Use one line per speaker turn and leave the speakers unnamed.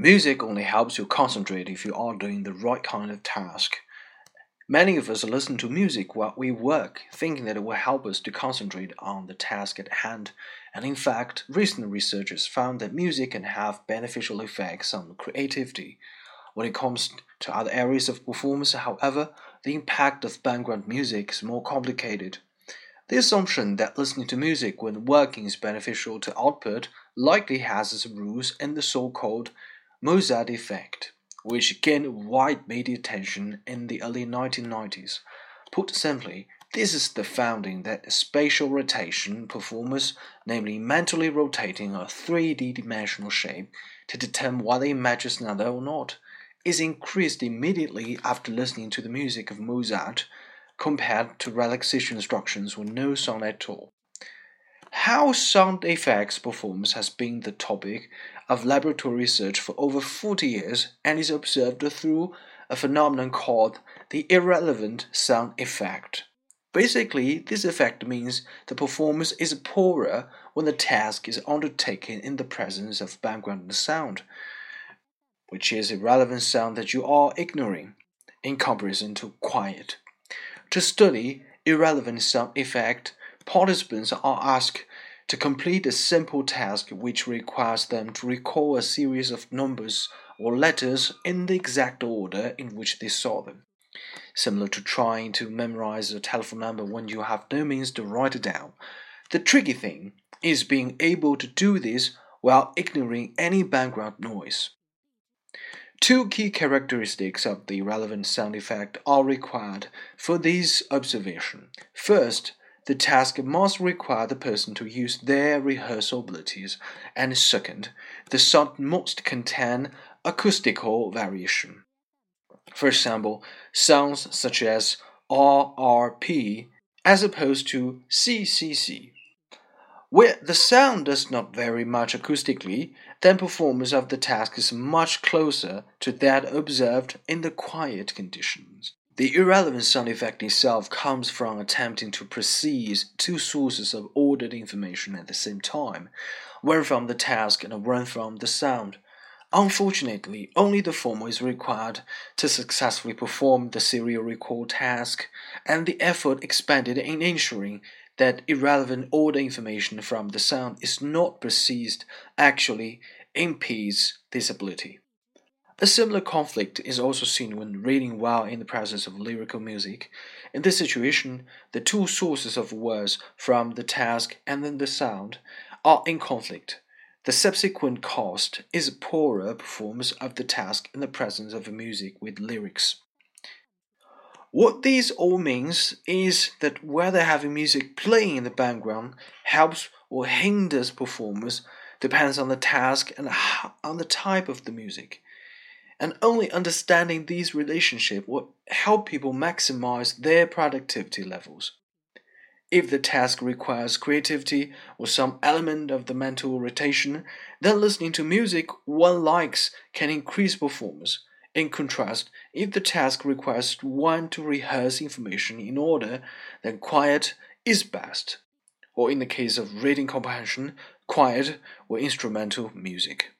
Music only helps you concentrate if you are doing the right kind of task. Many of us listen to music while we work, thinking that it will help us to concentrate on the task at hand. And in fact, recent researchers found that music can have beneficial effects on creativity. When it comes to other areas of performance, however, the impact of background music is more complicated. The assumption that listening to music when working is beneficial to output likely has its roots in the so called Mozart effect, which gained wide media attention in the early 1990s. Put simply, this is the founding that spatial rotation performers, namely mentally rotating a 3D dimensional shape to determine whether it matches another or not, is increased immediately after listening to the music of Mozart compared to relaxation instructions with no sound at all. How sound effects performance has been the topic of laboratory research for over 40 years and is observed through a phenomenon called the irrelevant sound effect. Basically, this effect means the performance is poorer when the task is undertaken in the presence of background sound, which is irrelevant sound that you are ignoring, in comparison to quiet. To study irrelevant sound effect, participants are asked to complete a simple task which requires them to recall a series of numbers or letters in the exact order in which they saw them. Similar to trying to memorize a telephone number when you have no means to write it down. The tricky thing is being able to do this while ignoring any background noise. Two key characteristics of the relevant sound effect are required for this observation. First, the task must require the person to use their rehearsal abilities, and second, the sound must contain acoustical variation. For example, sounds such as RRP as opposed to CCC where the sound does not vary much acoustically, then performance of the task is much closer to that observed in the quiet conditions. The irrelevant sound effect itself comes from attempting to precise two sources of ordered information at the same time, one from the task and one from the sound. Unfortunately, only the former is required to successfully perform the serial recall task, and the effort expended in ensuring that irrelevant order information from the sound is not perceived actually impedes this ability. A similar conflict is also seen when reading while in the presence of lyrical music. In this situation, the two sources of words from the task and then the sound are in conflict. The subsequent cost is a poorer performance of the task in the presence of music with lyrics. What this all means is that whether having music playing in the background helps or hinders performance depends on the task and on the type of the music. And only understanding these relationships will help people maximize their productivity levels. If the task requires creativity or some element of the mental rotation, then listening to music one likes can increase performance. In contrast, if the task requires one to rehearse information in order, then quiet is best. Or in the case of reading comprehension, quiet or instrumental music.